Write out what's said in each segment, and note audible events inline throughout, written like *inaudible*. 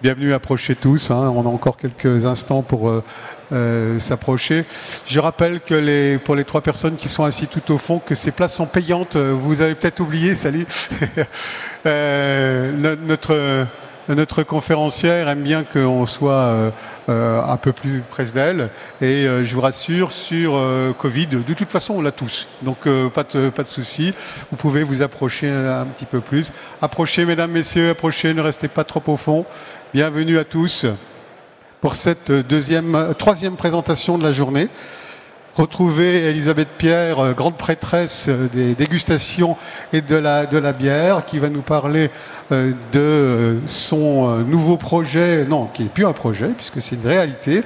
Bienvenue, approchez tous. Hein. On a encore quelques instants pour euh, euh, s'approcher. Je rappelle que les, pour les trois personnes qui sont assises tout au fond, que ces places sont payantes. Vous avez peut-être oublié, salut. *laughs* euh, notre conférencière aime bien qu'on soit un peu plus près d'elle. Et je vous rassure, sur Covid, de toute façon, on l'a tous. Donc, pas de, pas souci. Vous pouvez vous approcher un, petit peu plus. Approchez, mesdames, messieurs, approchez, ne restez pas trop au fond. Bienvenue à tous pour cette deuxième, troisième présentation de la journée retrouver Elisabeth Pierre, euh, grande prêtresse euh, des dégustations et de la, bière, qui va nous parler euh, de son nouveau projet, non, qui n'est plus un projet, puisque c'est une réalité,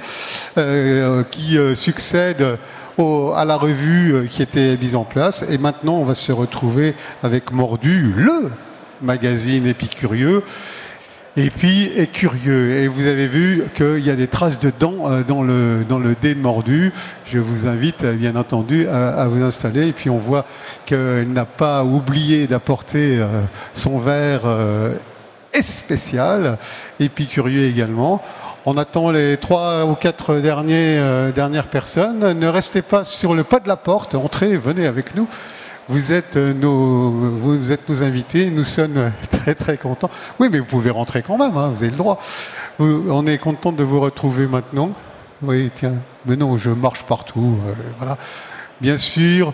qui succède à la revue qui était mise en place. Et maintenant, on va se retrouver avec Mordu, le magazine épicurieux et puis est curieux. Et vous avez vu qu'il y a des traces de dents euh, dans le, dans le dé mordu. Je vous invite euh, bien entendu à, vous installer. Et puis on voit qu'elle n'a pas oublié d'apporter euh, son verre spécial, épicurieux également. On attend les trois ou quatre derniers, dernières personnes. Ne restez pas sur le pas de la porte. Entrez, venez avec nous. Vous êtes euh, nos, vous êtes nos invités. Nous sommes *laughs* très très contents. Oui, mais vous pouvez rentrer quand même. Hein, vous avez le droit. on est content de vous retrouver maintenant. Oui, tiens. Mais non, je marche partout. Euh, voilà. Bien sûr,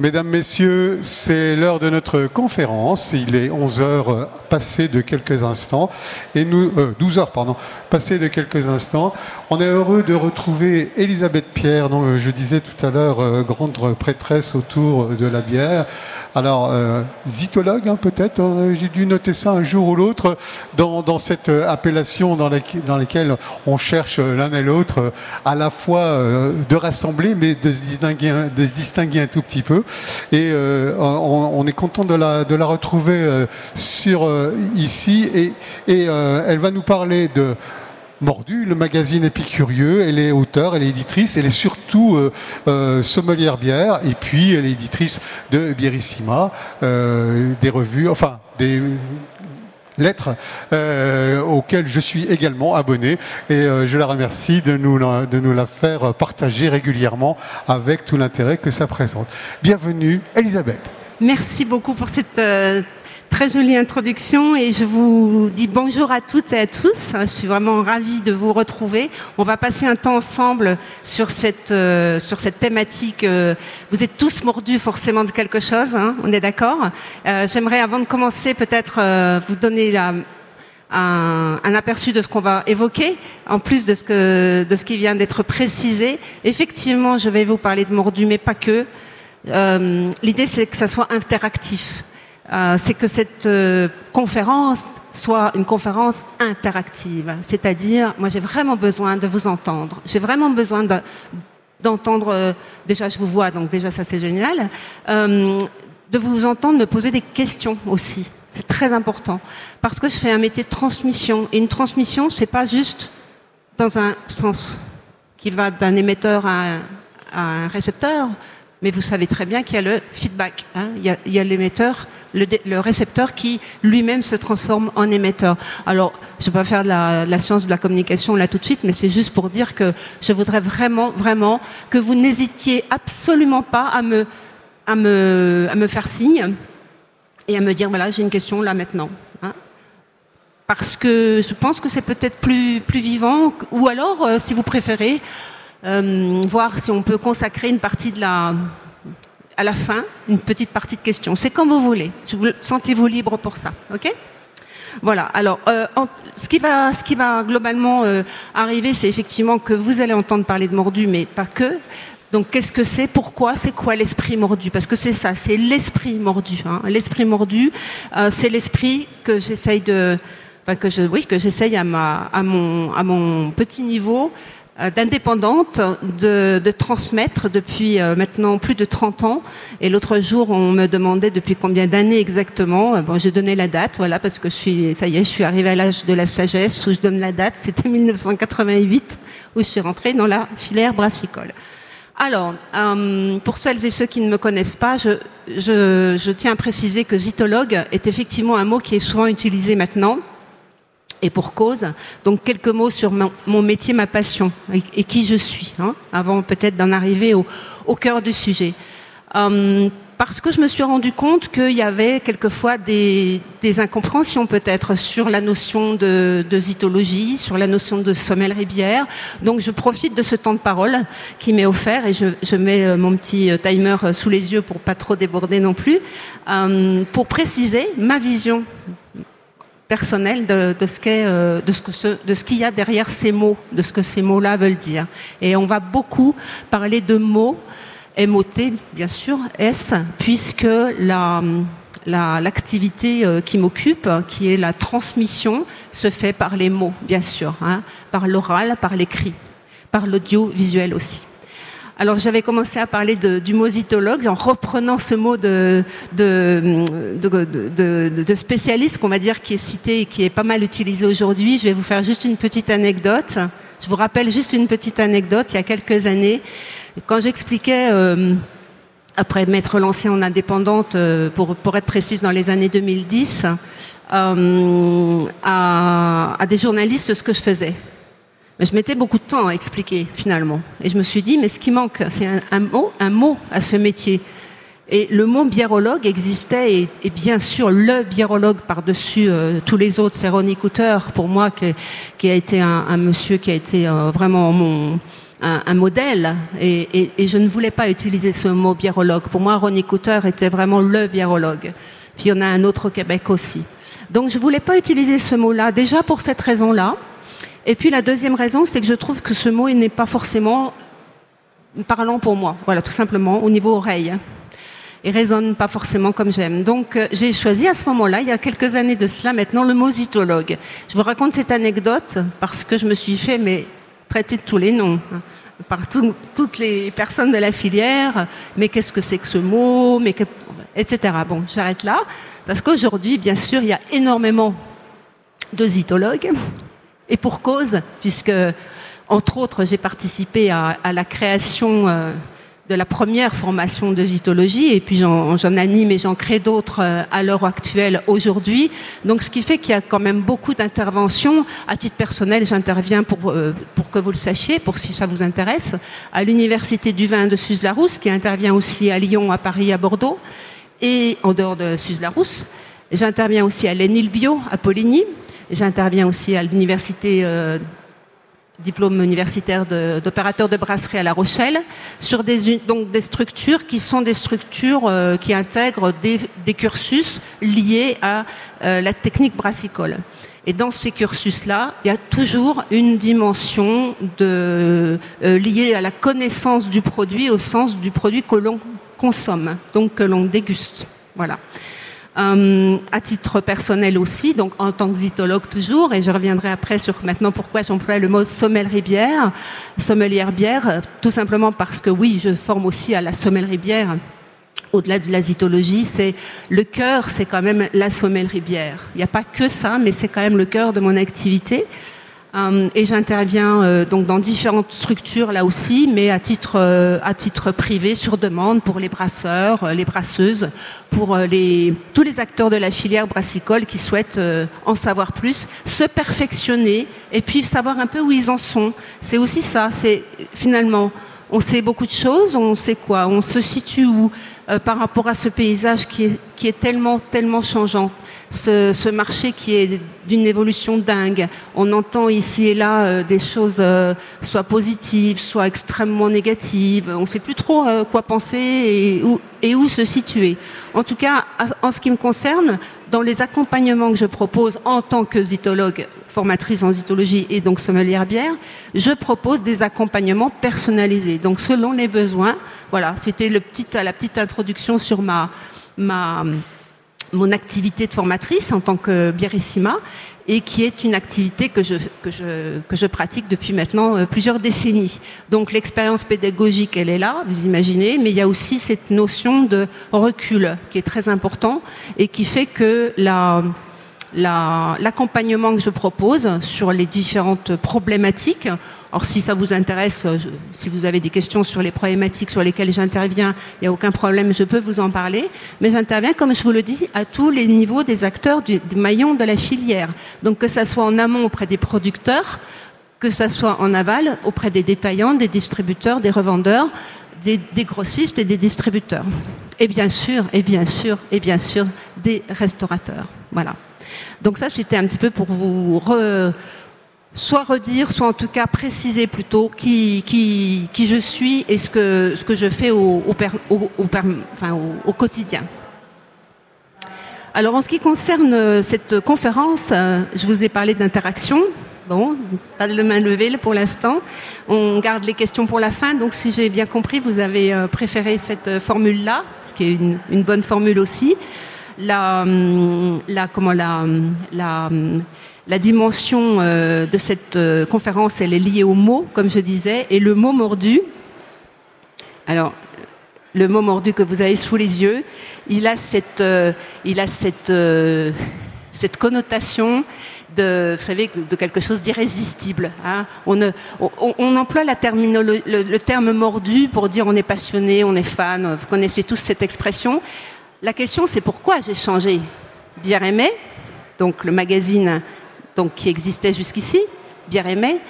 Mesdames, Messieurs, c'est l'heure de notre conférence. Il est 11 heures euh, passé de quelques instants. Et nous, 12 heures, pardon, passé de quelques instants. On est heureux de retrouver Elisabeth Pierre, dont je disais tout à l'heure, grande prêtresse autour de la bière. Alors, euh, zytologue, hein, peut-être, euh, j'ai dû noter ça un jour ou l'autre, dans, cette appellation dans, la, dans laquelle on cherche l'un et l'autre à la fois euh, de rassembler, mais de se, distinguer, de se distinguer un tout petit peu. Et euh, on, est content de la, retrouver ici, et elle va nous parler de Mordu, le magazine épicurieux. Elle est auteure, elle est éditrice, elle est surtout euh, euh, sommelière bière, et puis elle est éditrice de Bierissima, euh, des revues, enfin des lettres euh, auxquelles je suis également abonné et je la remercie de nous, de nous la faire partager régulièrement avec tout l'intérêt que ça présente. Bienvenue Elisabeth. Merci beaucoup pour cette Très jolie introduction et je vous dis bonjour à toutes et à tous. Je suis vraiment ravie de vous retrouver. On va passer un temps ensemble sur cette, euh, sur cette thématique. Euh, vous êtes tous mordus forcément de quelque chose, hein, on est d'accord euh, J'aimerais avant de commencer peut-être vous donner un, aperçu de ce qu'on va évoquer, en plus de ce, que, de ce qui vient d'être précisé. Effectivement, je vais vous parler de mordus, mais pas que. L'idée, c'est que ça soit interactif. Euh, c'est que cette euh, conférence soit une conférence interactive. C'est-à-dire, moi j'ai vraiment besoin de vous entendre. J'ai vraiment besoin d'entendre, euh, déjà je vous vois, donc déjà ça c'est génial, de vous entendre me poser des questions aussi. C'est très important. Parce que je fais un métier de transmission. Et une transmission, c'est pas juste dans un sens qui va d'un émetteur à un récepteur, mais vous savez très bien qu'il y a le feedback. Hein. Il y a l'émetteur, le, récepteur qui lui-même se transforme en émetteur. Alors, je ne vais pas faire de la, science de la communication là tout de suite, mais c'est juste pour dire que je voudrais vraiment, vraiment que vous n'hésitiez absolument pas à me, faire signe et à me dire voilà, j'ai une question là maintenant. Hein. Parce que je pense que c'est peut-être plus, plus vivant, ou alors, euh, si vous préférez, euh, voir si on peut consacrer une partie de la à la fin, une petite partie de questions. C'est comme vous voulez. Sentez-vous libre pour ça, ok? Voilà. Alors, euh, ce qui va, ce qui va globalement euh, arriver, c'est effectivement que vous allez entendre parler de mordu, mais pas que. Donc, qu'est-ce que c'est? Pourquoi? C'est quoi l'esprit mordu? Parce que c'est ça, c'est l'esprit mordu. Hein. L'esprit mordu, c'est l'esprit que j'essaye de, que oui, que j'essaye à ma, à mon, à mon petit niveau d'indépendante de, de, transmettre depuis euh, maintenant plus de 30 ans. Et l'autre jour, on me demandait depuis combien d'années exactement. Euh, bon, j'ai donné la date, voilà, parce que je suis, ça y est, je suis arrivée à l'âge de la sagesse où je donne la date. C'était 1988 où je suis rentrée dans la filière brassicole. Alors, pour celles et ceux qui ne me connaissent pas, je, je, je tiens à préciser que zytologue est effectivement un mot qui est souvent utilisé maintenant Et pour cause, donc quelques mots sur mon, métier, ma passion et, qui je suis, hein, avant peut-être d'en arriver au, cœur du sujet. Euh, parce que je me suis rendu compte qu'il y avait quelquefois des, incompréhensions peut-être sur la notion de, de, zytologie, sur la notion de sommellerie-bière. Donc je profite de ce temps de parole qui m'est offert et je, mets euh, mon petit euh, timer sous les yeux pour pas trop déborder non plus, euh, pour préciser ma vision personnelle de, de ce qu'est, euh, de ce que de ce qu'il y a derrière ces mots, de ce que ces mots-là veulent dire. Et on va beaucoup parler de mots MOT, bien sûr, S, puisque la, l'activité euh, qui m'occupe, qui est la transmission, se fait par les mots, bien sûr, hein, par l'oral, par l'écrit, par l'audiovisuel aussi. Alors j'avais commencé à parler de, du mositologue en reprenant ce mot de, spécialiste qu'on va dire qui est cité et qui est pas mal utilisé aujourd'hui. Je vais vous faire juste une petite anecdote. Je vous rappelle juste une petite anecdote. Il y a quelques années, quand j'expliquais, euh, après m'être lancée en indépendante, euh, pour, être précise, dans les années 2010, euh, à, des journalistes ce que je faisais. Mais je mettais beaucoup de temps à expliquer finalement. Et je me suis dit, mais ce qui manque, c'est un, mot, un mot à ce métier. Et le mot biérologue existait, et, bien sûr, le biérologue par-dessus euh, tous les autres, c'est Ronnie Cooter, pour moi, qui, a été un, monsieur qui a été euh, vraiment mon, un, modèle et, et, je ne voulais pas utiliser ce mot biérologue. Pour moi, Ronnie Cooter était vraiment le biérologue. Puis il y en a un autre au Québec aussi. Donc je voulais pas utiliser ce mot-là, déjà pour cette raison-là. Et puis la deuxième raison, c'est que je trouve que ce mot n'est pas forcément parlant pour moi. Voilà, tout simplement, au niveau oreille. Et résonne pas forcément comme j'aime. Donc euh, j'ai choisi à ce moment-là, il y a quelques années de cela maintenant, le mot zytologue. Je vous raconte cette anecdote parce que je me suis fait mais traité de tous les noms hein, par tout, toutes les personnes de la filière. Mais qu'est-ce que c'est que ce mot? Mais Etc. Bon, j'arrête là. Parce qu'aujourd'hui, bien sûr, il y a énormément de zytologues. Et pour cause, puisque, entre autres, j'ai participé à, la création euh, de la première formation de zytologie et puis j'en anime et j'en crée d'autres euh, à l'heure actuelle aujourd'hui. Donc ce qui fait qu'il y a quand même beaucoup d'interventions. À titre personnel, j'interviens pour, euh, pour que vous le sachiez, pour si ça vous intéresse, à l'Université du vin de Suse-la-Rousse, qui intervient aussi à Lyon, à Paris, à Bordeaux, et en dehors de Suse-la-Rousse. J'interviens aussi à l'ENILBio, à Poligny. J'interviens aussi à l'Université euh, diplôme universitaire d'opérateur de, brasserie à La Rochelle, sur des, structures qui sont des structures euh, qui intègrent des, cursus liés à euh, la technique brassicole. Et dans ces cursus-là, il y a toujours une dimension liée à la connaissance du produit au sens du produit que l'on consomme, donc que l'on déguste. Voilà. Euh, à titre personnel aussi, donc en tant que zytologue toujours, et je reviendrai après sur maintenant pourquoi j'emploie le mot sommellerie-bière, sommelière-bière, tout simplement parce que oui, je forme aussi à la sommellerie-bière. Au-delà de la zytologie, c'est le cœur, c'est quand même la sommellerie-bière. Il n'y a pas que ça, mais c'est quand même le cœur de mon activité. Euh, et j'interviens euh, donc dans différentes structures là aussi, mais à titre euh, à titre privé sur demande pour les brasseurs, les brasseuses, pour les tous les acteurs de la filière brassicole qui souhaitent en savoir plus, se perfectionner et puis savoir un peu où ils en sont. C'est aussi ça. C'est finalement on sait beaucoup de choses, on sait quoi, on se situe où par rapport à ce paysage qui est tellement tellement changeant ce, marché qui est d'une évolution dingue. On entend ici et là euh, des choses euh, soit positives, soit extrêmement négatives. On ne sait plus trop euh, quoi penser et où, et où se situer. En tout cas, en ce qui me concerne, dans les accompagnements que je propose en tant que zytologue, formatrice en zytologie et donc sommelière bière, je propose des accompagnements personnalisés. Donc selon les besoins, voilà, c'était petit, la petite introduction sur ma mon activité de formatrice en tant que biérissima et qui est une activité que je, que je, que je pratique depuis maintenant euh, plusieurs décennies. Donc l'expérience pédagogique, elle est là, vous imaginez, mais il y a aussi cette notion de recul qui est très important et qui fait que la, l'accompagnement que je propose sur les différentes problématiques. Or, si ça vous intéresse, si vous avez des questions sur les problématiques sur lesquelles j'interviens, il n'y a aucun problème, je peux vous en parler. Mais j'interviens, comme je vous le dis, à tous les niveaux des acteurs du, maillon de la filière. Donc, que ça soit en amont auprès des producteurs, que ça soit en aval auprès des détaillants, des distributeurs, des revendeurs, des, des, grossistes et des distributeurs. Et bien sûr, et bien sûr, et bien sûr, des restaurateurs. Voilà. Donc ça, c'était un petit peu pour vous soit redire, soit en tout cas préciser plutôt qui, qui, qui je suis et ce que, ce que je fais au, au, au, quotidien. Alors en ce qui concerne cette conférence, je vous ai parlé d'interaction. Bon, pas de main levée pour l'instant. On garde les questions pour la fin. Donc, si j'ai bien compris, vous avez euh, préféré cette formule-là, ce qui est une bonne formule aussi la, hum, la, comment, la, hum, hum, la dimension euh, de cette euh, conférence, elle est liée au mot, comme je disais, et le mot mordu. Alors, le mot mordu que vous avez sous les yeux, il a cette, euh, il a cette, cette connotation de, vous savez, de quelque chose d'irrésistible. Hein. On, on, emploie la le, terme mordu pour dire on est passionné, on est fan. Vous connaissez tous cette expression. La question, c'est pourquoi j'ai changé Bière aimée, donc le magazine donc, qui existait jusqu'ici, Bière aimée.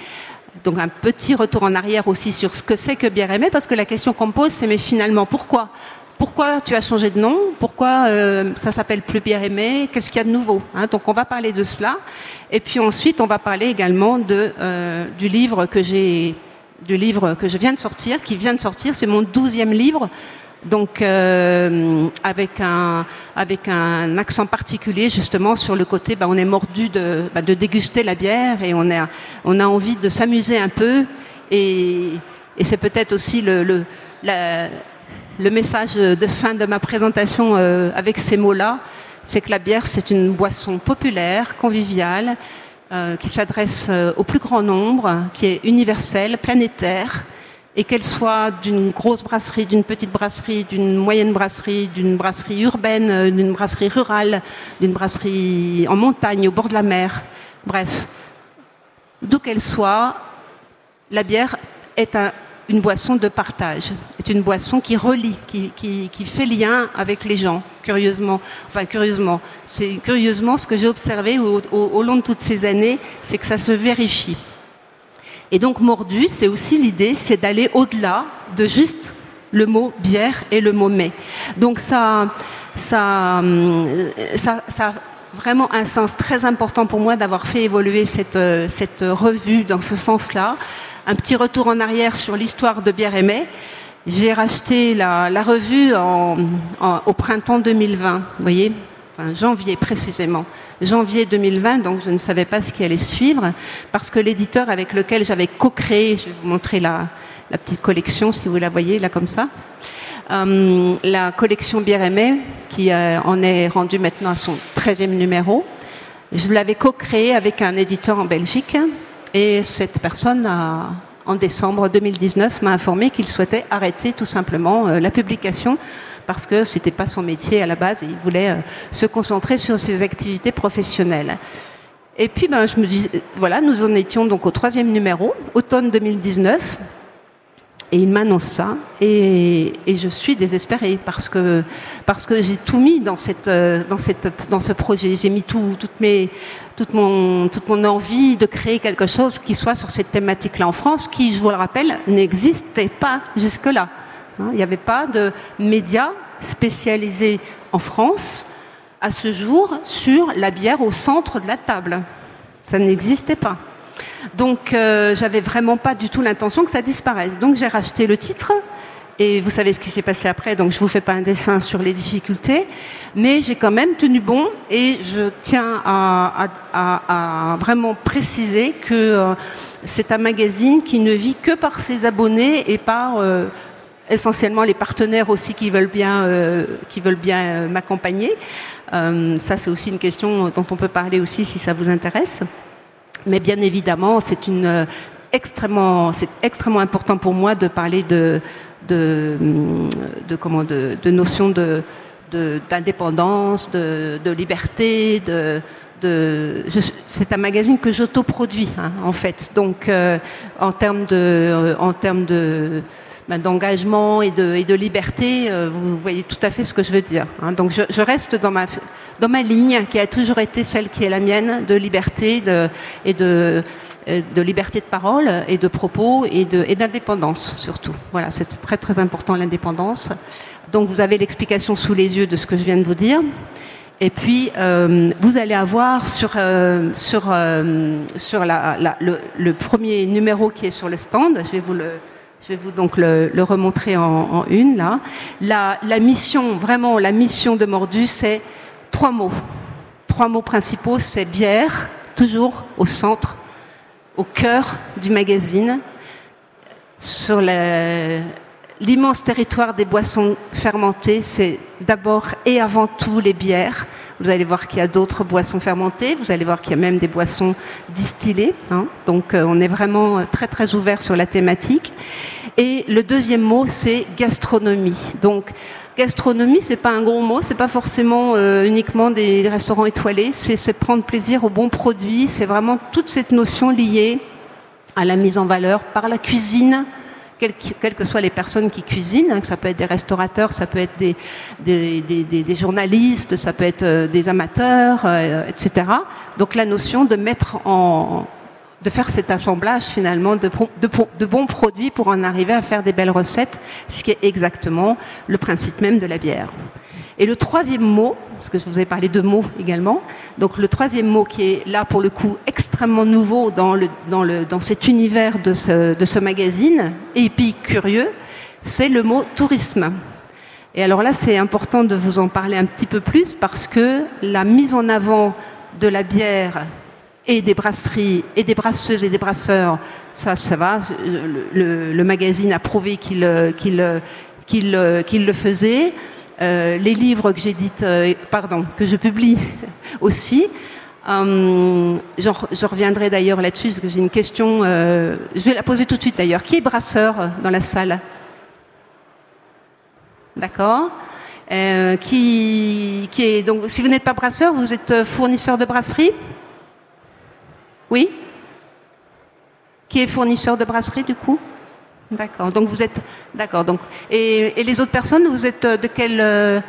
Donc un petit retour en arrière aussi sur ce que c'est que Bière aimée, parce que la question qu'on pose, c'est mais finalement pourquoi? Pourquoi tu as changé de nom? Pourquoi euh, ça s'appelle plus Bière aimée Qu'est-ce qu'il y a de nouveau hein? Donc on va parler de cela. Et puis ensuite, on va parler également de, euh, du livre que j'ai du livre que je viens de sortir, qui vient de sortir, c'est mon douzième livre donc euh, avec un avec un accent particulier justement sur le côté, bah, on est mordu de, bah, de déguster la bière et on a on a envie de s'amuser un peu. Et, c'est peut-être aussi le le, le message de fin de ma présentation euh, avec ces mots-là, c'est que la bière c'est une boisson populaire, conviviale, euh, qui s'adresse au plus grand nombre, qui est universelle, planétaire et qu'elle soit d'une grosse brasserie, d'une petite brasserie, d'une moyenne brasserie, d'une brasserie urbaine, euh, d'une brasserie rurale, d'une brasserie en montagne, au bord de la mer, bref, d'où qu'elle soit, la bière est un, une boisson de partage, est une boisson qui relie, qui, fait lien avec les gens, curieusement. Enfin, curieusement, c'est curieusement ce que j'ai observé au long de toutes ces années, c'est que ça se vérifie. Et donc mordu, c'est aussi l'idée, c'est d'aller au-delà de juste le mot bière et le mot mais. Donc ça, ça, ça, ça a vraiment un sens très important pour moi d'avoir fait évoluer cette, cette revue dans ce sens-là. Un petit retour en arrière sur l'histoire de bière et mais. J'ai racheté la, revue au printemps 2020, vous voyez, enfin, janvier précisément janvier 2020, donc je ne savais pas ce qui allait suivre, parce que l'éditeur avec lequel j'avais co-créé, je vais vous montrer la, petite collection si vous la voyez là comme ça, euh, la collection Bière qui euh, en est rendue maintenant à son 13e numéro. Je l'avais co-créé avec un éditeur en Belgique et cette personne a, en décembre 2019 m'a informé qu'il souhaitait arrêter tout simplement euh, la publication parce que c'était pas son métier à la base. Il voulait euh, se concentrer sur ses activités professionnelles. Et puis, ben, je me dis, voilà, nous en étions donc au troisième numéro, automne 2019. Et il m'annonce ça, et, et, je suis désespérée parce que parce que j'ai tout mis dans cette euh, dans cette dans ce projet. J'ai mis tout toutes mes toute mon toute mon envie de créer quelque chose qui soit sur cette thématique-là en France, qui, je vous le rappelle, n'existait pas jusque-là. Hein, il n'y avait pas de médias spécialisés en France à ce jour sur la bière au centre de la table. Ça n'existait pas. Donc, euh, j'avais vraiment pas du tout l'intention que ça disparaisse. Donc, j'ai racheté le titre. Et vous savez ce qui s'est passé après, donc je vous fais pas un dessin sur les difficultés, mais j'ai quand même tenu bon et je tiens à vraiment préciser que euh, c'est un magazine qui ne vit que par ses abonnés et par euh, essentiellement les partenaires aussi qui veulent bien, euh, qui veulent bien euh, m'accompagner. Euh, ça, c'est aussi une question dont on peut parler aussi si ça vous intéresse. Mais bien évidemment, c'est une extrêmement, c'est extrêmement important pour moi de parler de, de, de comment, de, de notions de d'indépendance, de, de, liberté, de, c'est un magazine que j'autoproduis hein, en fait. Donc en termes de, en termes de d'engagement et de, et de liberté, vous voyez tout à fait ce que je veux dire. Hein. Donc je, reste dans ma, dans ma ligne qui a toujours été celle qui est la mienne de liberté de, et de, euh, de liberté de parole et de propos et d'indépendance surtout. Voilà, c'est très très important l'indépendance. Donc vous avez l'explication sous les yeux de ce que je viens de vous dire. Et puis euh, vous allez avoir sur euh, sur sur la, le, premier numéro qui est sur le stand. Je vais vous le je vais vous donc le, remontrer en, une. La, la mission vraiment la mission de Mordu c'est trois mots. Trois mots principaux c'est bière toujours au centre au cœur du magazine, sur l'immense territoire des boissons fermentées, c'est d'abord et avant tout les bières. Vous allez voir qu'il y a d'autres boissons fermentées, vous allez voir qu'il y a même des boissons distillées. Hein. Donc euh, on est vraiment très très ouvert sur la thématique. Et le deuxième mot, c'est gastronomie. Donc gastronomie, c'est pas un gros mot, c'est pas forcément euh, uniquement des, restaurants étoilés, c'est se prendre plaisir aux bons produits, c'est vraiment toute cette notion liée à la mise en valeur par la cuisine, quelles, que soient les personnes qui cuisinent, hein, ça peut être des restaurateurs, ça peut être des, journalistes, ça peut être euh, des amateurs, euh, etc. Donc la notion de mettre en, de faire cet assemblage finalement de, bons produits pour en arriver à faire des belles recettes, ce qui est exactement le principe même de la bière. Et le troisième mot, parce que je vous ai parlé de mots également, donc le troisième mot qui est là pour le coup extrêmement nouveau dans, dans, le, dans cet univers de ce, de ce magazine, puis curieux, c'est le mot tourisme. Et alors là, c'est important de vous en parler un petit peu plus parce que la mise en avant de la bière et des brasseries et des brasseuses et des brasseurs, ça, ça va. Le, magazine a prouvé qu'il le faisait. Euh, les livres que j'édite, euh, pardon, que je publie *laughs* aussi. Euh, je reviendrai d'ailleurs là-dessus parce que j'ai une question. Euh, je vais la poser tout de suite d'ailleurs. Qui est brasseur dans la salle? D'accord. qui est donc, si vous n'êtes pas brasseur, vous êtes fournisseur de brasserie? Oui? Qui est fournisseur de brasserie du coup? D'accord. Donc vous êtes d'accord. Donc et, les autres personnes, vous êtes euh, de quel euh,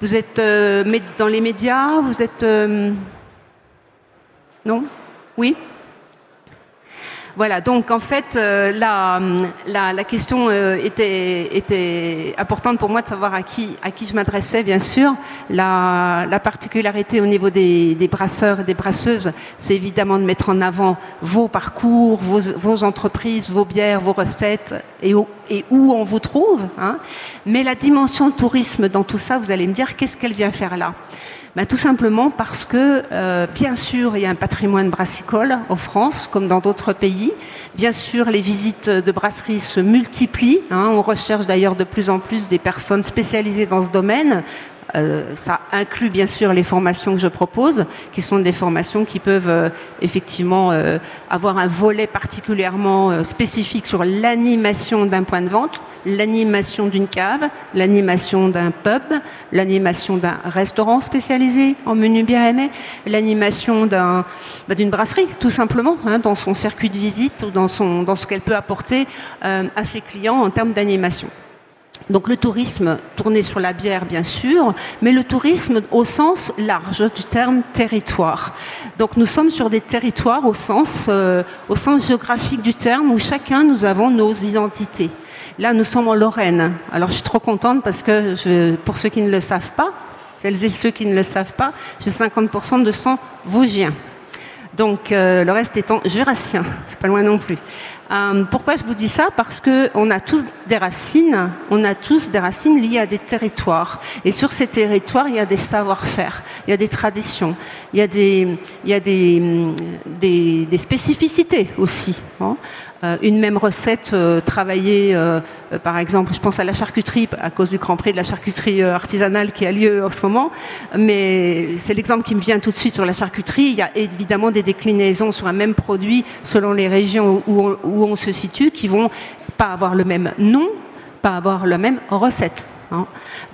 Vous êtes euh, dans les médias Vous êtes non? Oui? Voilà, donc en fait, euh, la, la, question euh, était, était importante pour moi de savoir à qui, à qui je m'adressais, bien sûr. La, la, particularité au niveau des, des brasseurs et des brasseuses, c'est évidemment de mettre en avant vos parcours, vos, vos entreprises, vos bières, vos recettes et où, et où on vous trouve. Hein. Mais la dimension tourisme dans tout ça, vous allez me dire, qu'est-ce qu'elle vient faire là? Ben, Tout simplement parce que, euh, bien sûr, il y a un patrimoine brassicole en France, comme dans d'autres pays. Bien sûr, les visites de brasseries se multiplient. Hein. On recherche d'ailleurs de plus en plus des personnes spécialisées dans ce domaine. Euh, ça inclut bien sûr les formations que je propose, qui sont des formations qui peuvent euh, effectivement euh, avoir un volet particulièrement spécifique sur l'animation d'un point de vente, l'animation d'une cave, l'animation d'un pub, l'animation d'un restaurant spécialisé en menu bien aimé, l'animation bah, d'une brasserie tout simplement, hein, dans son circuit de visite ou dans, son, dans ce qu'elle peut apporter à ses clients en termes d'animation. Donc le tourisme tourné sur la bière, bien sûr, mais le tourisme au sens large du terme territoire. Donc nous sommes sur des territoires au sens, euh, géographique du terme où chacun nous avons nos identités. Là, nous sommes en Lorraine. Alors je suis trop contente parce que pour ceux qui ne le savent pas, celles et ceux qui ne le savent pas, j'ai 50% de sang vosgien. Donc euh, le reste étant jurassien, c'est pas loin non plus. Euh, pourquoi je vous dis ça? Parce que on a tous des racines, on a tous des racines liées à des territoires. Et sur ces territoires, il y a des savoir-faire, il y a des traditions, il y a des, spécificités aussi. Hein. Euh, une même recette euh, travaillée, euh, par exemple, je pense à la charcuterie à cause du Grand Prix de la charcuterie artisanale qui a lieu en ce moment, mais c'est l'exemple qui me vient tout de suite sur la charcuterie. Il y a évidemment des déclinaisons sur un même produit selon les régions où on, se situe qui vont pas avoir le même nom, pas avoir la même recette Hein.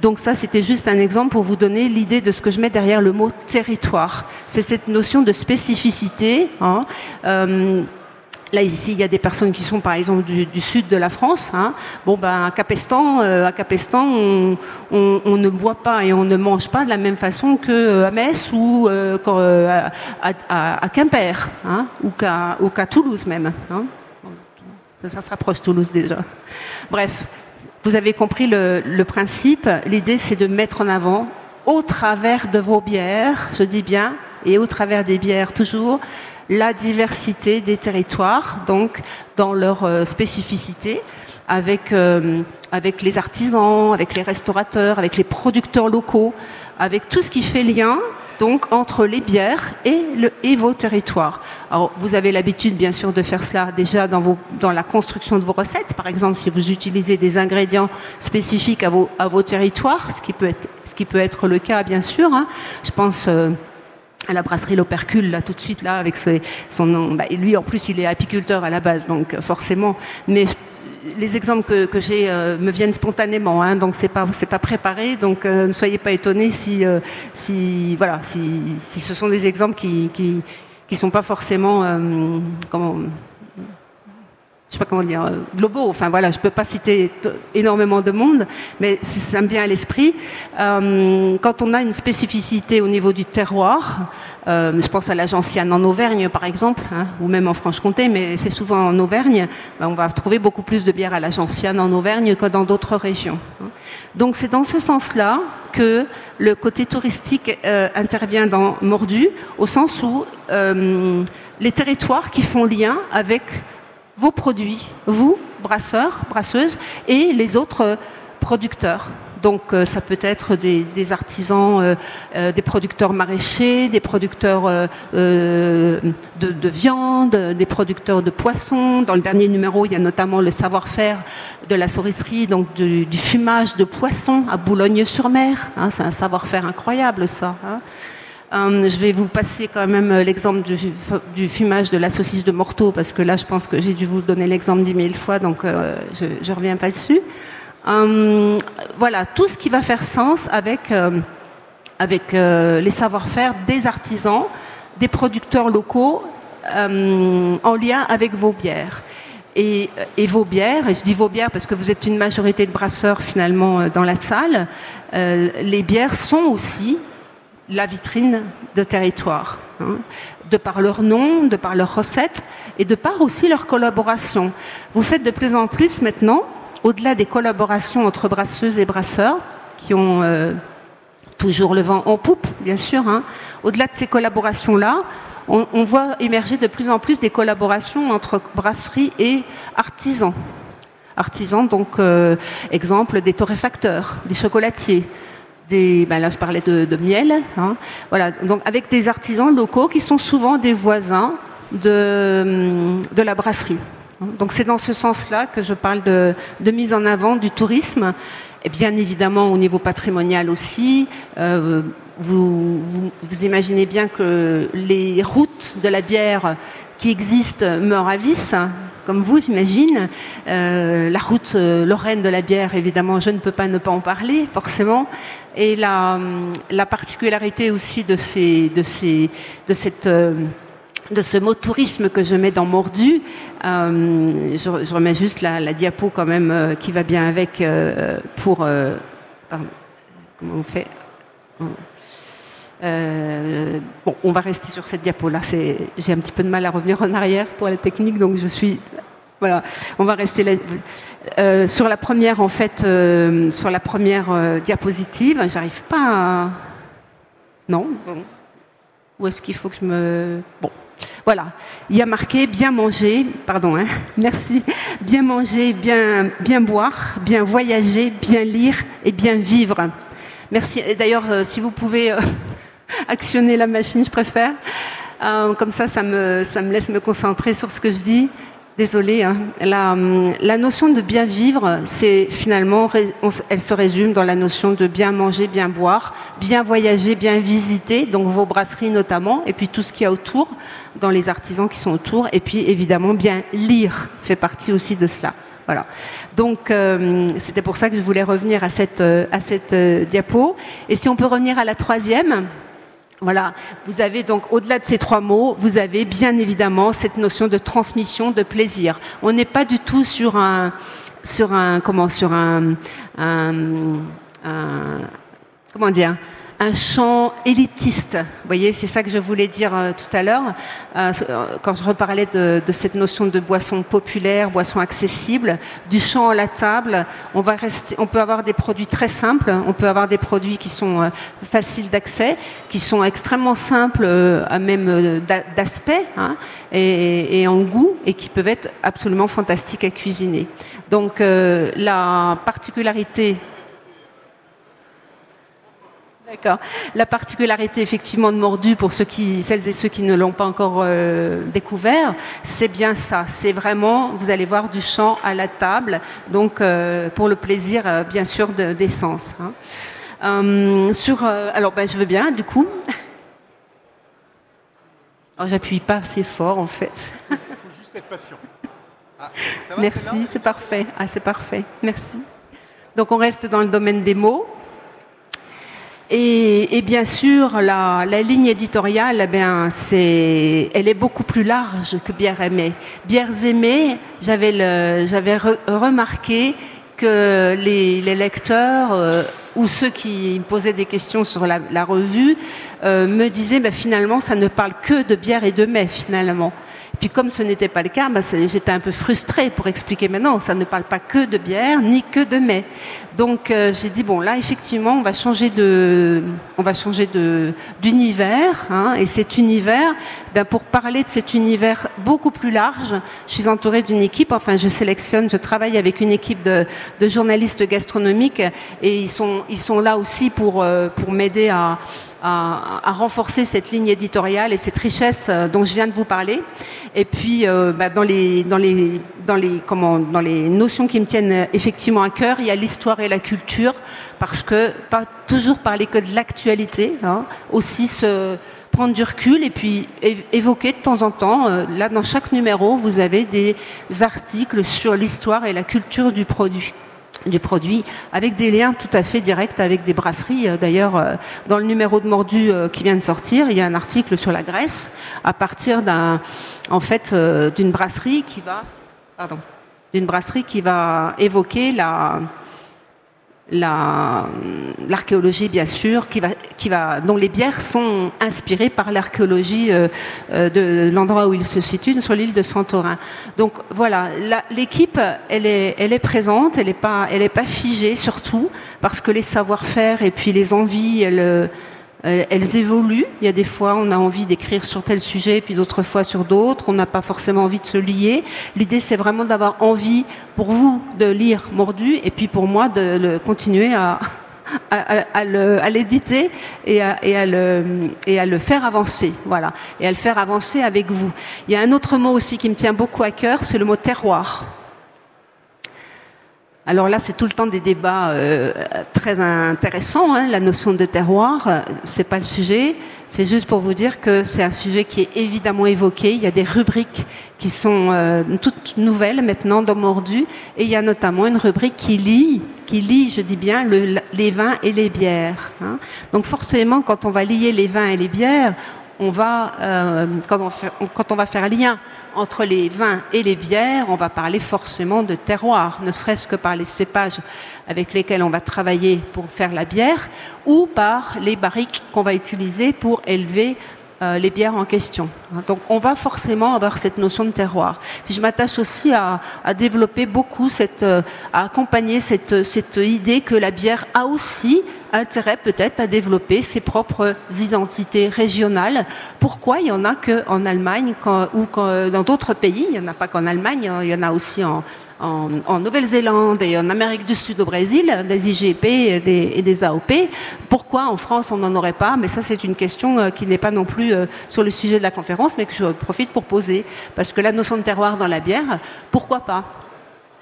Donc ça, c'était juste un exemple pour vous donner l'idée de ce que je mets derrière le mot territoire. C'est cette notion de spécificité. Hein. Là, ici, il y a des personnes qui sont, par exemple, du, sud de la France. Hein. Bon, ben, à Capestan, euh, à Capestan on, ne boit pas et on ne mange pas de la même façon que euh, Metz ou euh, à, Quimper, hein, ou qu'à Toulouse même. Hein. Ça se rapproche Toulouse déjà. Bref, vous avez compris le principe. L'idée, c'est de mettre en avant, au travers de vos bières, je dis bien, et au travers des bières toujours, la diversité des territoires, donc dans leur euh, spécificité, avec, euh, avec les artisans, avec les restaurateurs, avec les producteurs locaux, avec tout ce qui fait lien donc entre les bières et, le, vos territoires. Alors, vous avez l'habitude, bien sûr, de faire cela déjà dans, la construction de vos recettes. Par exemple, si vous utilisez des ingrédients spécifiques à vos, territoires, ce qui peut être, ce qui peut être le cas, bien sûr. Hein. Je pense euh, à la brasserie L'Opercule, là, tout de suite, là, avec son nom. Bah, lui, en plus, il est apiculteur à la base, donc forcément. Mais les exemples que, j'ai euh, me viennent spontanément, hein, donc c'est pas c'est pas préparé, donc euh, ne soyez pas étonnés si euh, si voilà si, si, ce sont des exemples qui qui qui sont pas forcément comment je sais pas comment dire, globaux. Enfin voilà, je peux pas citer énormément de monde, mais ça me vient à l'esprit. Euh, quand on a une spécificité au niveau du terroir, euh, je pense à la gentiane en Auvergne par exemple, hein, ou même en Franche-Comté, mais c'est souvent en Auvergne, ben, on va trouver beaucoup plus de bière à la gentiane en Auvergne que dans d'autres régions. Hein. Donc c'est dans ce sens-là que le côté touristique euh, intervient dans Mordu, au sens où euh, les territoires qui font lien avec vos produits, vous, brasseurs, brasseuses, et les autres producteurs. Donc euh, ça peut être des, artisans, euh, euh, des producteurs maraîchers, des producteurs de, viande, des producteurs de poissons. Dans le dernier numéro, il y a notamment le savoir-faire de la sorisserie, donc du, fumage de poissons à Boulogne-sur-Mer. Hein, c'est un savoir-faire incroyable ça. Hein. Euh, je vais vous passer quand même euh, l'exemple du, fumage de la saucisse de Morteau, parce que là, je pense que j'ai dû vous donner l'exemple dix mille fois, donc euh, je ne reviens pas dessus. voilà, tout ce qui va faire sens avec, avec les savoir-faire des artisans, des producteurs locaux, en lien avec vos bières. Et, et, vos bières, et je dis vos bières parce que vous êtes une majorité de brasseurs finalement dans la salle, les bières sont aussi la vitrine de territoire, hein, de par leur nom, de par leurs recettes et de par aussi leur collaboration. Vous faites de plus en plus maintenant, au-delà des collaborations entre brasseuses et brasseurs, qui ont euh, toujours le vent en poupe, bien sûr, hein, au-delà de ces collaborations-là, on, voit émerger de plus en plus des collaborations entre brasseries et artisans. Artisans, donc, euh, exemple, des torréfacteurs, des chocolatiers, ben là je parlais de, miel, hein. voilà, donc avec des artisans locaux qui sont souvent des voisins de, de la brasserie. Donc c'est dans ce sens-là que je parle de, mise en avant du tourisme, et bien évidemment au niveau patrimonial aussi. Euh, vous, imaginez bien que les routes de la bière qui existent meurent à vis, comme vous, j'imagine. Euh, la route euh, Lorraine de la bière, évidemment, je ne peux pas ne pas en parler, forcément. Et la, la particularité aussi de, ces, euh, de ce mot tourisme que je mets dans Mordu. Euh, je, remets juste la, diapo quand même euh, qui va bien avec euh, pour. Comment on fait bon, on va rester sur cette diapo là. J'ai un petit peu de mal à revenir en arrière pour la technique, donc je suis voilà, on va rester là. Euh, sur la première, en fait, euh, sur la première euh, diapositive, j'arrive pas à. Non. Où est-ce qu'il faut que je me. Bon. Voilà, il y a marqué bien manger, pardon, hein, *laughs* merci, bien manger, bien, boire, bien voyager, bien lire et bien vivre. Merci. D'ailleurs, si vous pouvez *laughs* actionner la machine, je préfère. comme ça, ça me laisse me concentrer sur ce que je dis. Désolée, hein. la, notion de bien vivre, c'est finalement, elle se résume dans la notion de bien manger, bien boire, bien voyager, bien visiter, donc vos brasseries notamment, et puis tout ce qu'il y a autour, dans les artisans qui sont autour, et puis évidemment bien lire fait partie aussi de cela. Voilà. Donc euh, c'était pour ça que je voulais revenir à cette, à cette diapo. Et si on peut revenir à la troisième. Voilà, vous avez donc au-delà de ces trois mots, vous avez bien évidemment cette notion de transmission de plaisir. On n'est pas du tout sur un sur un comment sur un, un, un comment dire? Un champ élitiste. Vous voyez, c'est ça que je voulais dire euh, tout à l'heure euh, euh, quand je reparlais de, cette notion de boisson populaire, boisson accessible, du champ à la table. On va rester, on peut avoir des produits très simples, on peut avoir des produits qui sont faciles d'accès, qui sont extrêmement simples à même d'aspect hein, et, et, en goût, et qui peuvent être absolument fantastiques à cuisiner. Donc la particularité D'accord. La particularité effectivement de Mordu, pour ceux qui, celles et ceux qui ne l'ont pas encore euh, découvert, c'est bien ça. C'est vraiment, vous allez voir du chant à la table, donc euh, pour le plaisir, euh, bien sûr, d'essence. Hein. sur, alors, ben, je veux bien, du coup. Alors, j'appuie pas assez fort, en fait. Il faut *laughs* juste être patient. Ah, Merci, c'est parfait. Ah, c'est parfait. Merci. Donc, on reste dans le domaine des mots. Et, bien sûr, la, ligne éditoriale, eh bien, c'est, elle est beaucoup plus large que Bière aimée. Bières aimées, j'avais, j'avais remarqué que les, lecteurs euh, ou ceux qui me posaient des questions sur la, revue euh, me disaient, ben, finalement, ça ne parle que de bière et de mets, finalement. Puis comme ce n'était pas le cas, bah, j'étais un peu frustrée pour expliquer maintenant, ça ne parle pas que de bière ni que de mets. Donc euh, j'ai dit bon là effectivement on va changer de, on va changer de d'univers hein, et cet univers, ben, pour parler de cet univers beaucoup plus large, je suis entourée d'une équipe, enfin je sélectionne, je travaille avec une équipe de, journalistes gastronomiques et ils sont ils sont là aussi pour euh, pour m'aider à à, renforcer cette ligne éditoriale et cette richesse euh, dont je viens de vous parler. Et puis, bah, dans, les, dans, les, dans, les, comment, dans les notions qui me tiennent effectivement à cœur, il y a l'histoire et la culture, parce que pas toujours parler que de l'actualité, hein, aussi se prendre du recul et puis évoquer de temps en temps, euh, là dans chaque numéro, vous avez des articles sur l'histoire et la culture du produit du produit avec des liens tout à fait directs avec des brasseries. Euh, d'ailleurs, euh, dans le numéro de Mordu qui vient de sortir, il y a un article sur la Grèce à partir d'un, en fait, d'une brasserie qui va, pardon, d'une brasserie qui va évoquer la, l'archéologie bien sûr, qui va, qui va, dont les bières sont inspirées par l'archéologie euh, euh, de l'endroit où il se situe, sur l'île de Santorin. Donc voilà, l'équipe, elle est, elle est présente, elle n'est pas, elle est pas figée surtout parce que les savoir-faire et puis les envies, elles elles évoluent. Il y a des fois, on a envie d'écrire sur tel sujet, puis d'autres fois sur d'autres. On n'a pas forcément envie de se lier. L'idée, c'est vraiment d'avoir envie, pour vous, de lire Mordu, et puis pour moi, de le, continuer à, à, l'éditer et, à, et, à le, et à le faire avancer, voilà, et à le faire avancer avec vous. Il y a un autre mot aussi qui me tient beaucoup à cœur, c'est le mot terroir. Alors là, c'est tout le temps des débats euh, très intéressants. Hein, la notion de terroir, euh, c'est pas le sujet. C'est juste pour vous dire que c'est un sujet qui est évidemment évoqué. Il y a des rubriques qui sont euh, toutes nouvelles maintenant dans Mordu, et il y a notamment une rubrique qui lit, qui lit, je dis bien, le, les vins et les bières. Hein. Donc forcément, quand on va lier les vins et les bières, on va, euh, quand, on va faire lien entre les vins et les bières, on va parler forcément de terroir, ne serait-ce que par les cépages avec lesquels on va travailler pour faire la bière, ou par les barriques qu'on va utiliser pour élever euh, les bières en question. Donc on va forcément avoir cette notion de terroir. je m'attache aussi à, développer beaucoup cette, euh, à accompagner cette idée que la bière a aussi intérêt peut-être à développer ses propres identités régionales. Pourquoi il y en a qu'en Allemagne ou dans d'autres pays Il n'y en a pas qu'en Allemagne, hein, il y en a aussi en, Nouvelle-Zélande et en Amérique du Sud au Brésil, des IGP et des, et des, AOP. Pourquoi en France on n'en aurait pas? Mais ça c'est une question euh, qui n'est pas non plus euh, sur le sujet de la conférence, mais que je profite pour poser. Parce que la notion de terroir dans la bière, pourquoi pas?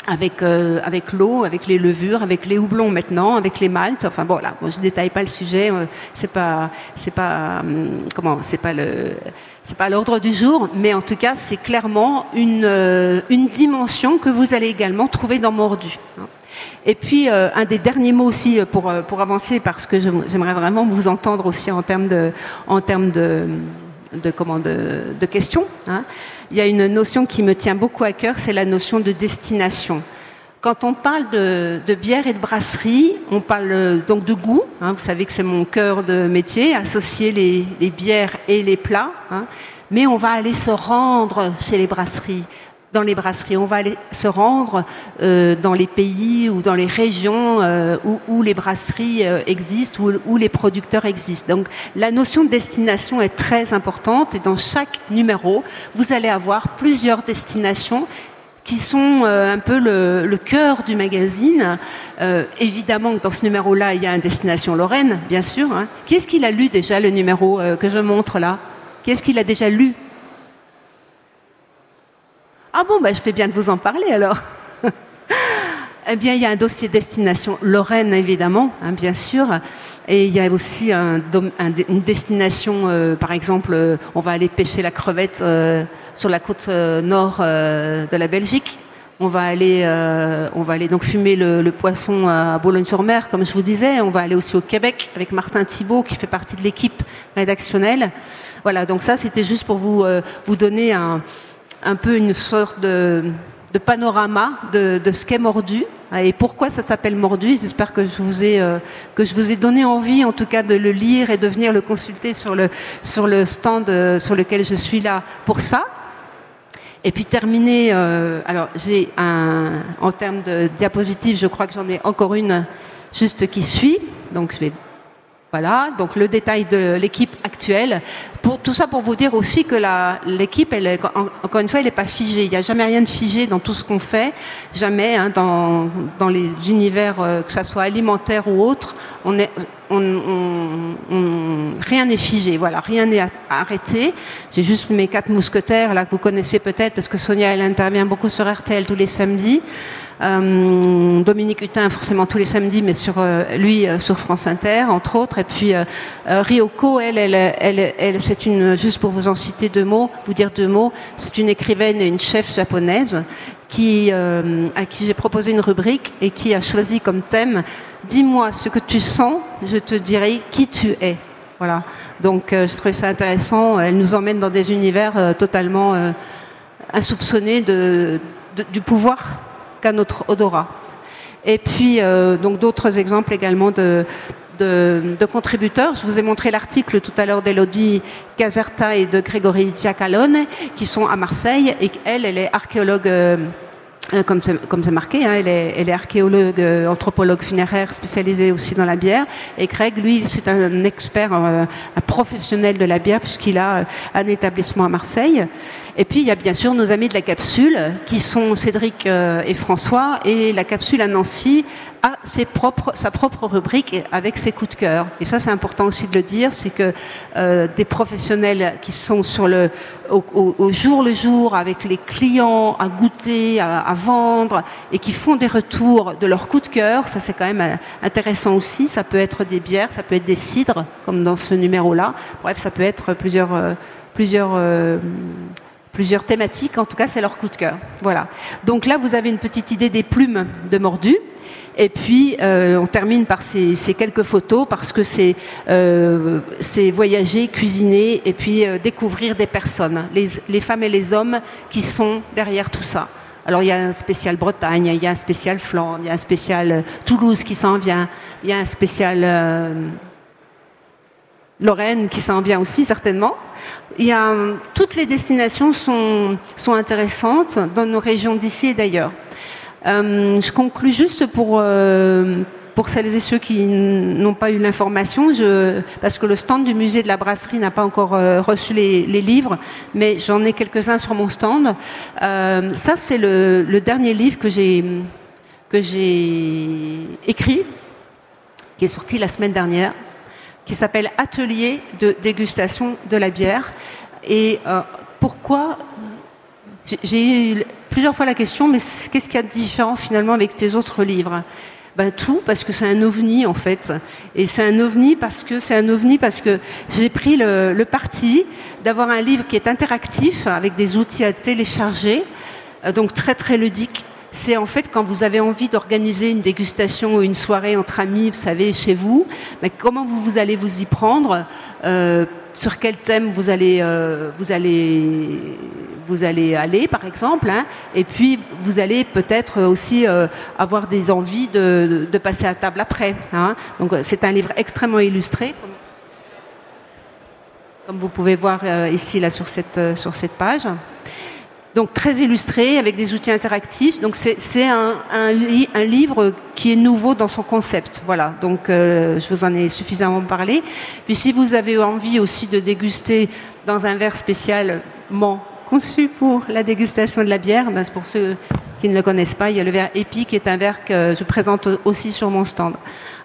Avec euh, avec l'eau, avec les levures, avec les houblons maintenant, avec les maltes. Enfin bon là, moi je détaille pas le sujet, euh, c'est pas c'est pas hum, comment, c'est pas le c'est pas l'ordre du jour, mais en tout cas c'est clairement une euh, une dimension que vous allez également trouver dans Mordu. hein. Et puis un des derniers mots aussi pour pour avancer parce que j'aimerais vraiment vous entendre aussi en termes de en termes de de comment de, de questions. Hein. Il y a une notion qui me tient beaucoup à cœur, c'est la notion de destination. Quand on parle de, de, bière et de brasserie, on parle donc de goût. Hein, vous savez que c'est mon cœur de métier, associer les, les bières et les plats. Hein, mais on va aller se rendre chez les brasseries dans les brasseries. On va aller se rendre euh, dans les pays ou dans les régions euh, où, les brasseries euh, existent, où, les producteurs existent. Donc la notion de destination est très importante et dans chaque numéro, vous allez avoir plusieurs destinations qui sont un peu le, cœur du magazine. évidemment que dans ce numéro-là, il y a une destination Lorraine, bien sûr. Hein. Qui est-ce qu'il a lu déjà le numéro que je montre là? Qui est-ce qu'il a déjà lu? Ah bon, bah, je fais bien de vous en parler alors. *laughs* eh bien, il y a un dossier destination Lorraine, évidemment, hein, bien sûr. Et il y a aussi un, un, une destination, euh, par exemple, euh, on va aller pêcher la crevette euh, sur la côte euh, nord euh, de la Belgique. On va aller, on va aller donc fumer le, le poisson à Boulogne-sur-Mer, comme je vous disais. On va aller aussi au Québec avec Martin Thibault, qui fait partie de l'équipe rédactionnelle. Voilà, donc ça, c'était juste pour vous, vous donner un, un peu une sorte de, panorama de, ce qu'est Mordu et pourquoi ça s'appelle Mordu. J'espère que je vous ai euh, que je vous ai donné envie, en tout cas, de le lire et de venir le consulter sur le sur le stand euh, sur lequel je suis là pour ça. Et puis terminer. Euh, alors j'ai un en termes de diapositives, je crois que j'en ai encore une juste qui suit. Donc je vais voilà, donc le détail de l'équipe actuelle. Pour, tout ça pour vous dire aussi que l'équipe, encore une fois, elle n'est pas figée. Il n'y a jamais rien de figé dans tout ce qu'on fait, jamais hein, dans, dans les univers, euh, que ça soit alimentaire ou autre. On est, on, on, on, rien n'est figé, voilà, rien n'est arrêté. J'ai juste mes quatre mousquetaires là que vous connaissez peut-être parce que Sonia elle intervient beaucoup sur RTL tous les samedis. Euh, Dominique Hutin forcément tous les samedis, mais sur euh, lui euh, sur France Inter entre autres. Et puis Ryoko, elle, elle, c'est une juste pour vous en citer deux mots, vous dire deux mots. C'est une écrivaine et une chef japonaise qui à qui j'ai proposé une rubrique et qui a choisi comme thème dis-moi ce que tu sens, je te dirai qui tu es. Voilà. Donc je trouvais ça intéressant. Elle nous emmène dans des univers totalement insoupçonnés du pouvoir qu'a notre odorat. Et puis donc d'autres exemples également de, de, contributeurs. Je vous ai montré l'article tout à l'heure d'Elodie Caserta et de Grégory Giacalone qui sont à Marseille et elle, elle est archéologue euh, comme c'est, comme c'est marqué, hein, elle, est, elle est archéologue, euh, anthropologue funéraire spécialisée aussi dans la bière. Et Craig, lui, c'est un expert, euh, un professionnel de la bière puisqu'il a un établissement à Marseille. Et puis il y a bien sûr nos amis de la capsule qui sont Cédric et François et la capsule à Nancy a sa propre rubrique avec ses coups de cœur. Et ça, c'est important aussi de le dire, c'est que euh, des professionnels qui sont au, jour le jour avec les clients à goûter, à, vendre et qui font des retours de leurs coups de cœur, ça c'est quand même euh, intéressant aussi. Ça peut être des bières, ça peut être des cidres, comme dans ce numéro-là. Bref, ça peut être plusieurs, euh, plusieurs euh, plusieurs thématiques. En tout cas, c'est leur coup de cœur. Voilà. Donc là, vous avez une petite idée des plumes de mordu. Et puis, euh, on termine par ces, ces, quelques photos parce que c'est euh, voyager, cuisiner et puis euh, découvrir des personnes, les, les, femmes et les hommes qui sont derrière tout ça. Alors, il y a un spécial Bretagne, il y a un spécial Flandre, il y a un spécial Toulouse qui s'en vient, il y a un spécial euh, Lorraine qui s'en vient aussi certainement. Toutes les destinations sont, intéressantes dans nos régions d'ici et d'ailleurs. Euh, je conclus juste pour, euh, pour celles et ceux qui n'ont pas eu l'information, parce que le stand du musée de la brasserie n'a pas encore euh, reçu les, livres, mais j'en ai quelques-uns sur mon stand. Ça, c'est le, le, dernier livre que j'ai que j'ai écrit, qui est sorti la semaine dernière, qui s'appelle Atelier de dégustation de la bière. Et euh, pourquoi j'ai eu plusieurs fois la question, mais qu'est-ce qu'il y a de différent finalement avec tes autres livres? Ben, tout parce que c'est un ovni en fait et c'est un ovni parce que c'est un ovni parce que j'ai pris le, le parti d'avoir un livre qui est interactif avec des outils à télécharger euh, donc très très ludique c'est en fait quand vous avez envie d'organiser une dégustation ou une soirée entre amis, vous savez, chez vous, mais comment vous, vous allez vous y prendre, euh, sur quel thème vous allez, euh, vous allez, vous allez aller, par exemple, hein, et puis vous allez peut-être aussi euh, avoir des envies de, de, passer à table après. Hein. Donc c'est un livre extrêmement illustré, comme vous pouvez voir ici là sur cette sur cette page donc très illustré avec des outils interactifs. Donc c'est un, un, un, livre qui est nouveau dans son concept. Voilà. Donc euh, je vous en ai suffisamment parlé. Puis si vous avez envie aussi de déguster dans un verre spécialement conçu pour la dégustation de la bière, ben pour ceux qui ne le connaissent pas, il y a le verre Epi qui est un verre que je présente aussi sur mon stand.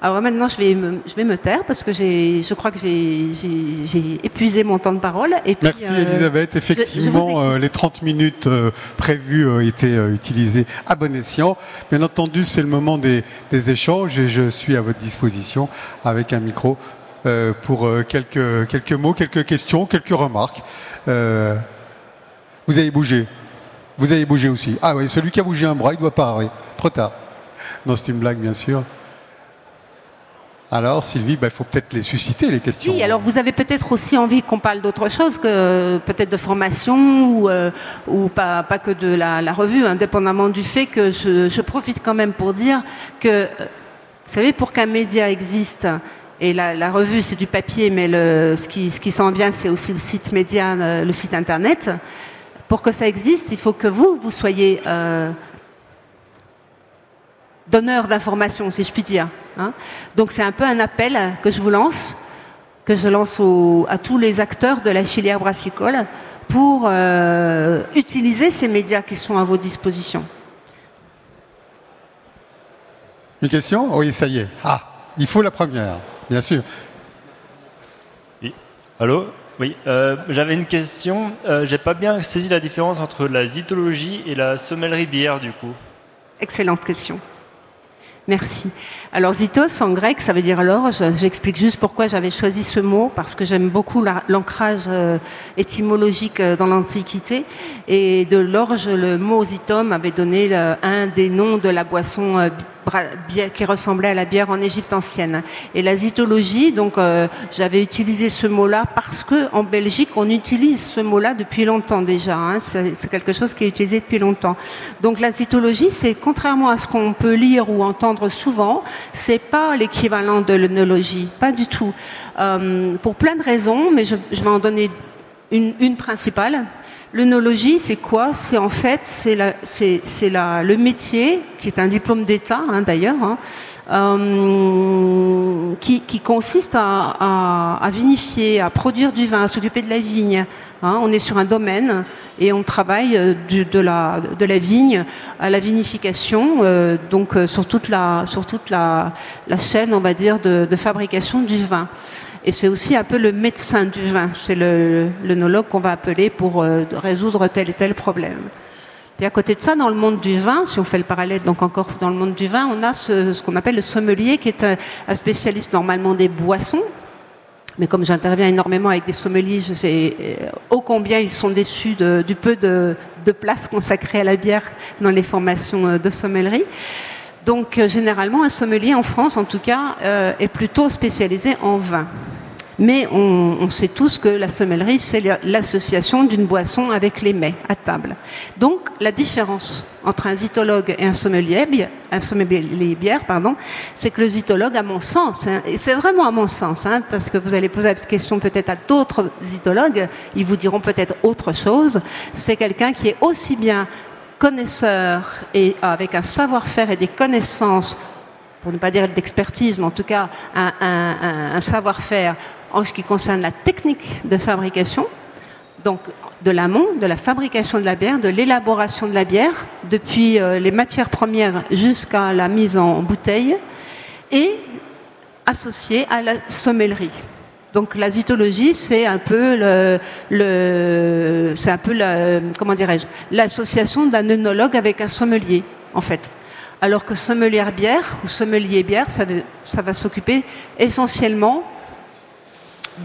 Alors maintenant, je vais me, je vais me taire parce que je crois que j'ai épuisé mon temps de parole. Et puis, Merci euh, Elisabeth. Effectivement, euh, les 30 minutes euh, prévues étaient utilisées à bon escient. Bien entendu, c'est le moment des, des, échanges et je suis à votre disposition avec un micro pour quelques, quelques mots, quelques questions, quelques remarques. Vous avez bougé. Vous avez bougé aussi. Ah oui, celui qui a bougé un bras, il doit parler. Trop tard. Non, c'est une blague, bien sûr. Alors, Sylvie, bah, il faut peut-être les susciter, les questions. Oui, alors vous avez peut-être aussi envie qu'on parle d'autre chose que peut-être de formation ou, euh, ou pas, pas, que de la, revue, indépendamment du fait que je, profite quand même pour dire que, euh, vous savez, pour qu'un média existe, et la, la revue c'est du papier, mais le, ce qui, ce qui s'en vient c'est aussi le site média, euh, le site internet, pour que ça existe, il faut que vous, vous soyez euh, donneur d'informations, si je puis dire. Hein. Donc c'est un peu un appel que je vous lance, que je lance au, à tous les acteurs de la filière brassicole pour euh, utiliser ces médias qui sont à vos dispositions. Une question? Oui, ça y est. Ah, il faut la première, bien sûr. Oui. Allô? Oui, euh, j'avais une question. Euh, J'ai pas bien saisi la différence entre la zytologie et la sommellerie bière, du coup. Excellente question. Merci. Alors zitos en grec, ça veut dire l'orge. J'explique juste pourquoi j'avais choisi ce mot, parce que j'aime beaucoup l'ancrage euh, étymologique euh, dans l'Antiquité. Et de l'orge, le mot zitom avait donné un des noms de la boisson qui ressemblait à la bière en Égypte ancienne. Et la zytologie, donc euh, j'avais utilisé ce mot-là parce que en Belgique on utilise ce mot-là depuis longtemps déjà. Hein, c'est quelque chose qui est utilisé depuis longtemps. Donc la zytologie, c'est contrairement à ce qu'on peut lire ou entendre souvent, c'est pas l'équivalent de l'œnologie, pas du tout. Euh, pour plein de raisons, mais je, vais en donner une principale. L'œnologie, c'est quoi? C'est en fait, c'est le métier, qui est un diplôme d'État hein, d'ailleurs, hein, euh, qui, consiste à, vinifier, à produire du vin, à s'occuper de la vigne. Hein. on est sur un domaine et on travaille euh, de, la, de la vigne à la vinification, euh, donc sur toute, la, sur toute la, chaîne, on va dire, de, de fabrication du vin. Et c'est aussi un peu le médecin du vin. C'est l'œnologue qu'on va appeler pour euh, résoudre tel et tel problème. Et à côté de ça, dans le monde du vin, si on fait le parallèle donc encore dans le monde du vin, on a ce, qu'on appelle le sommelier, qui est un, spécialiste normalement des boissons. Mais comme j'interviens énormément avec des sommeliers, je sais euh, ô combien ils sont déçus du peu de, de place consacrée à la bière dans les formations euh, de sommellerie. Donc généralement, un sommelier en France, en tout cas, euh, est plutôt spécialisé en vin. Mais on, on, sait tous que la sommellerie, c'est l'association d'une boisson avec les mets à table. Donc, la différence entre un zytologue et un sommelier, un sommelier bière, pardon, c'est que le zytologue, à mon sens, hein, et c'est vraiment à mon sens, hein, parce que vous allez poser la question peut-être à d'autres zytologues, ils vous diront peut-être autre chose, c'est quelqu'un qui est aussi bien connaisseur et avec un savoir-faire et des connaissances pour ne pas dire d'expertise, mais en tout cas un, savoir-faire en ce qui concerne la technique de fabrication, donc de l'amont, de la fabrication de la bière, de l'élaboration de la bière, depuis euh, les matières premières jusqu'à la mise en bouteille, et associé à la sommellerie. Donc la zytologie, c'est un peu le, le c'est un peu la, comment dirais-je, l'association d'un œnologue avec un sommelier, en fait. Alors que sommelière bière ou sommelier bière, ça, ça va s'occuper essentiellement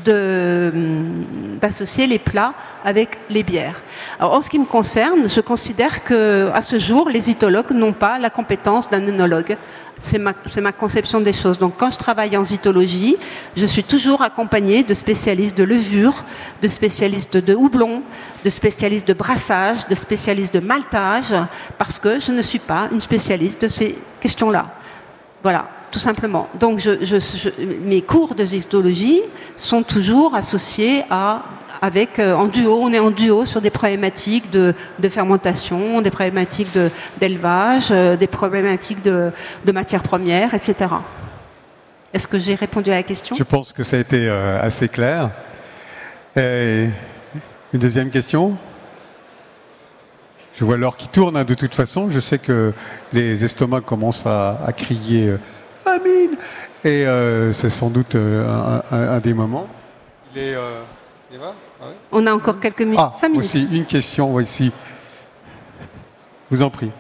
d'associer les plats avec les bières. En ce qui me concerne, je considère que à ce jour, les zytologues n'ont pas la compétence d'un œnologue. C'est ma, ma, conception des choses. Donc, quand je travaille en zytologie, je suis toujours accompagnée de spécialistes de levure, de spécialistes de houblon, de spécialistes de brassage, de spécialistes de maltage, parce que je ne suis pas une spécialiste de ces questions-là. Voilà tout simplement. Donc, je, mes cours de zytologie sont toujours associés à avec euh, en duo, on est en duo sur des problématiques de, fermentation, des problématiques d'élevage, euh, des problématiques de, matières premières, etc. Est-ce que j'ai répondu à la question? Je pense que ça a été euh, assez clair. une deuxième question? Je vois l'heure qui tourne hein, de toute façon. Je sais que les estomacs commencent à crier famine. Et euh, c'est sans doute euh, un, des moments. Euh, ah On a encore quelques minutes. Ah, aussi, une question ici. Vous en prie.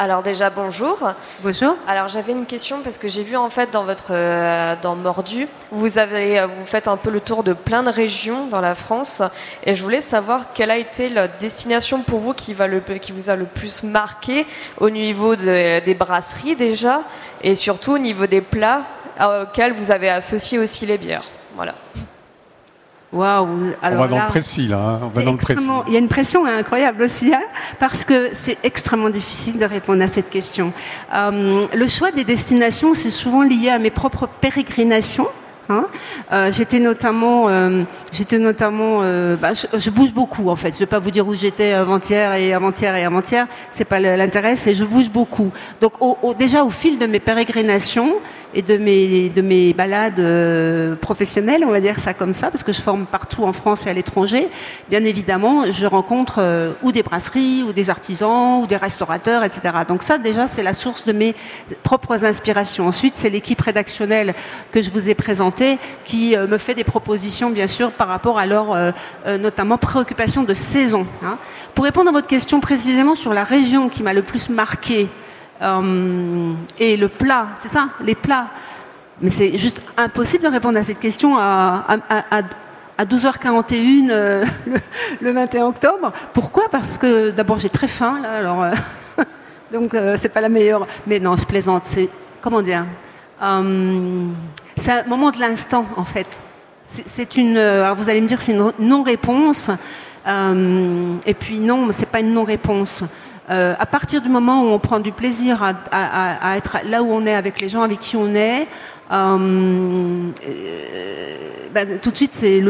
Alors déjà bonjour. Bonjour. Alors j'avais une question parce que j'ai vu en fait dans votre euh, dans Mordu, vous avez euh, vous faites un peu le tour de plein de régions dans la France et je voulais savoir quelle a été la destination pour vous qui va le qui vous a le plus marqué au niveau des brasseries déjà et surtout au niveau des plats auxquels vous avez associé aussi les bières. Voilà. Waouh On va dans le précis là. Hein. On va dans le précis. Il y a une pression incroyable aussi, hein, parce que c'est extrêmement difficile de répondre à cette question. Euh, le choix des destinations, c'est souvent lié à mes propres pérégrinations. Hein. Euh, j'étais notamment, euh, j'étais notamment, euh, bah, je, je, bouge beaucoup en fait. Je vais pas vous dire où j'étais avant-hier et avant-hier et avant-hier. C'est pas l'intérêt, c'est je bouge beaucoup. Donc au, au, déjà au fil de mes pérégrinations, et de mes, de mes balades euh, professionnelles, on va dire ça comme ça, parce que je forme partout en France et à l'étranger, bien évidemment, je rencontre euh, ou des brasseries, ou des artisans, ou des restaurateurs, etc. Donc ça, déjà, c'est la source de mes propres inspirations. Ensuite, c'est l'équipe rédactionnelle que je vous ai présentée qui euh, me fait des propositions, bien sûr, par rapport à leur, notamment, préoccupation de saison. Hein. Pour répondre à votre question précisément sur la région qui m'a le plus marqué, euh, et le plat, c'est ça, les plats. Mais c'est juste impossible de répondre à cette question à, à, à, 12h41 euh, *laughs* le, 21 octobre. Pourquoi? Parce que d'abord j'ai très faim, là, alors euh, *laughs* donc c'est pas la meilleure. Mais non, je plaisante. C'est comment dire? C'est un moment de l'instant en fait. C'est une. Alors vous allez me dire c'est une non-réponse. et puis non, c'est pas une non-réponse. Euh, à partir du moment où on prend du plaisir à, être là où on est avec les gens avec qui on est, euh, euh ben, tout de suite c'est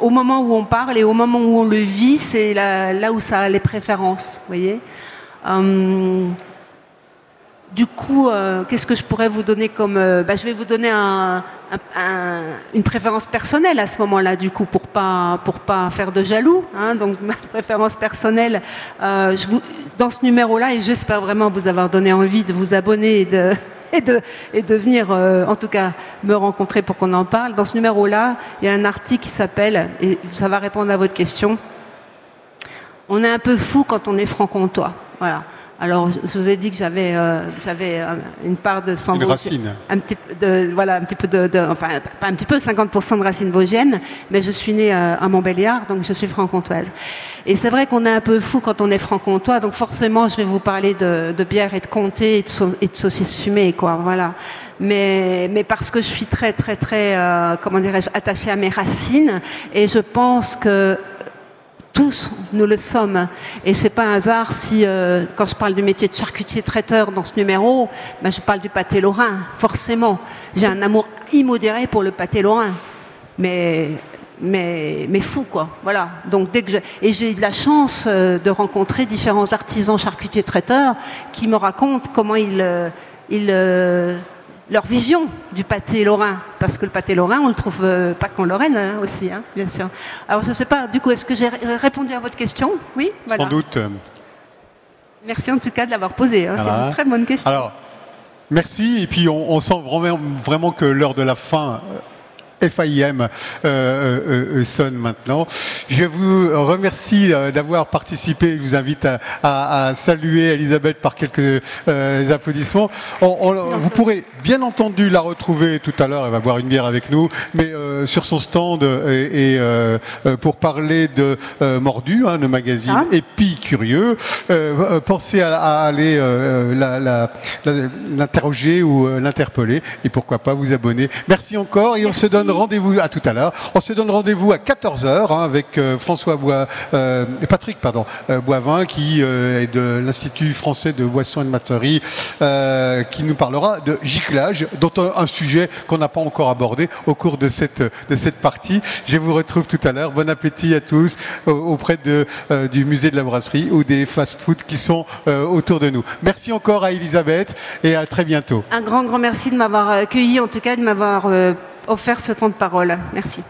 au moment où on parle et au moment où on le vit, c'est là, où ça a les préférences, voyez. Du coup, qu'est-ce que je pourrais vous donner comme ben, Je vais vous donner un, un, une préférence personnelle à ce moment-là, du coup, pour pas pour pas faire de jaloux. Hein, donc ma *laughs* préférence personnelle, euh, dans ce numéro-là, et j'espère vraiment vous avoir donné envie de vous abonner et de *laughs* et de, et de venir, euh, en tout cas, me rencontrer pour qu'on en parle. Dans ce numéro-là, il y a un article qui s'appelle, et ça va répondre à votre question. On est un peu fou quand on est franc-comtois. Voilà. Alors, je vous ai dit que j'avais euh, j'avais euh, une part de sang Une racine. Un petit, de, voilà, un petit peu de, de, enfin, pas un petit peu, 50% de racines vosgiennes, mais je suis née euh, à Montbéliard, donc je suis franc-comtoise. Et c'est vrai qu'on est un peu fou quand on est franc-comtois, donc forcément, je vais vous parler de, de bière et de comté et de, et de saucisses fumées, quoi, voilà. Mais, mais parce que je suis très, très, très, euh, comment dirais-je, attachée à mes racines, et je pense que tous, nous le sommes. Et c'est pas un hasard si, euh, quand je parle du métier de charcutier traiteur dans ce numéro, ben, je parle du pâté lorrain, forcément. J'ai un amour immodéré pour le pâté lorrain. Mais, mais, mais fou, quoi. Voilà. Donc, dès que et j'ai eu de la chance euh, de rencontrer différents artisans charcutiers traiteurs qui me racontent comment ils, euh, ils, leur vision du pâté lorrain, parce que le pâté lorrain, on le trouve euh, pas qu'en Lorraine hein, aussi, hein, bien sûr. Alors je ne sais pas, du coup, est-ce que j'ai répondu à votre question? Oui Sans doute. Merci en tout cas de l'avoir posé, hein, c'est une très bonne question. Alors, merci, et puis on, sent vraiment, vraiment que l'heure de la fin FIM sonne maintenant. Je vous remercie d'avoir participé. Je vous invite à, saluer Elisabeth par quelques applaudissements. vous pourrez bien entendu la retrouver tout à l'heure. Elle va boire une bière avec nous, mais sur son stand et, pour parler de Mordu, hein, le magazine ah. Épi Curieux. pensez à, à aller l'interroger ou l'interpeller et pourquoi pas vous abonner. Merci encore et on se donne rendez-vous à tout à l'heure. On se donne rendez-vous à 14h hein, avec euh, François Bois, euh, Patrick pardon, euh, Boivin qui est de l'Institut français de boissons et de materie qui nous parlera de giclage, dont un, sujet qu'on n'a pas encore abordé au cours de cette, de cette partie. Je vous retrouve tout à l'heure. Bon appétit à tous auprès de, du musée de la brasserie ou des fast-foods qui sont autour de nous. Merci encore à Elisabeth et à très bientôt. Un grand, grand merci de m'avoir accueilli, en tout cas de m'avoir offert ce temps de parole. Merci.